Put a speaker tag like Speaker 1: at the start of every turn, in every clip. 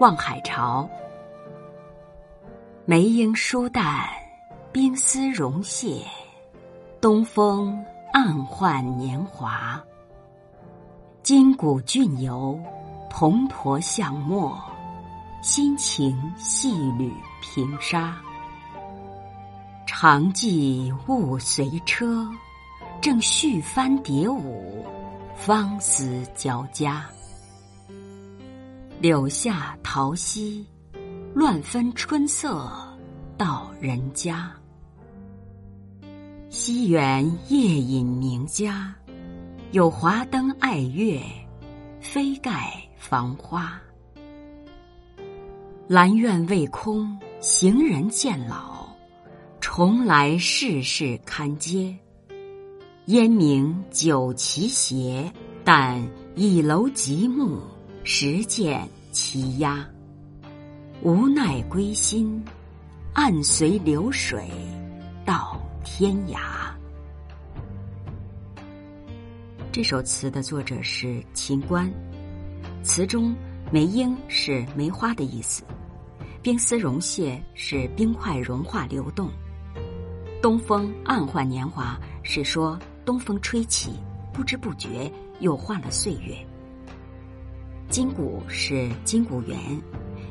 Speaker 1: 望海潮。梅英疏淡，冰丝溶屑，东风暗换年华。筋骨俊游，铜驼向墨，心情细缕平沙。长记勿随车，正续帆蝶舞，芳思交加。柳下桃溪。乱分春色到人家，西园夜饮名家，有华灯爱月，飞盖房花。兰苑未空，行人渐老，重来世事堪嗟。烟明酒旗斜，但倚楼极目，时见其鸦。无奈归心，暗随流水到天涯。这首词的作者是秦观，词中梅英是梅花的意思，冰丝溶屑是冰块融化流动，东风暗换年华是说东风吹起，不知不觉又换了岁月。金谷是金谷园。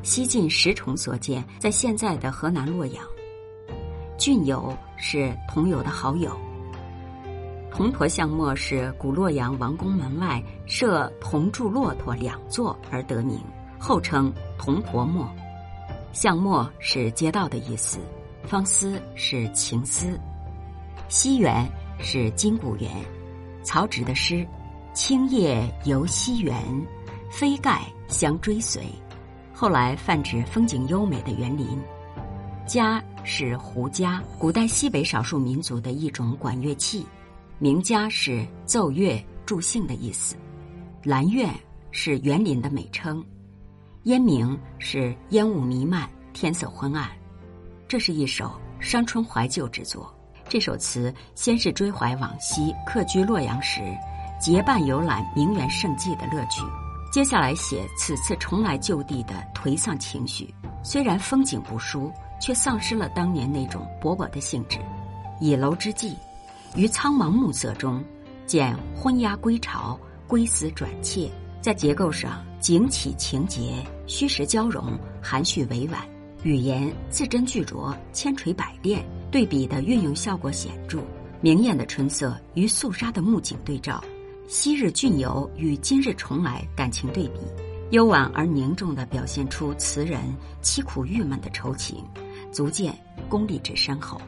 Speaker 1: 西晋石崇所建，在现在的河南洛阳。郡友是同友的好友。铜驼相墨是古洛阳王宫门外设铜铸骆驼两座而得名，后称铜驼墨。相墨是街道的意思，方思是情思。西园是金谷园，曹植的诗：“青叶游西园，飞盖相追随。”后来泛指风景优美的园林。家是胡笳，古代西北少数民族的一种管乐器。名家是奏乐助兴的意思。兰苑是园林的美称。烟明是烟雾弥漫，天色昏暗。这是一首伤春怀旧之作。这首词先是追怀往昔客居洛阳时，结伴游览名园胜迹的乐趣。接下来写此次重来旧地的颓丧情绪，虽然风景不输，却丧失了当年那种勃勃的兴致。倚楼之际，于苍茫暮色中，见昏鸦归巢，归思转切。在结构上，景起情节，虚实交融，含蓄委婉；语言字斟句酌，千锤百炼。对比的运用效果显著，明艳的春色与肃杀的暮景对照。昔日俊游与今日重来，感情对比，幽婉而凝重的表现出词人凄苦郁闷的愁情，足见功力之深厚。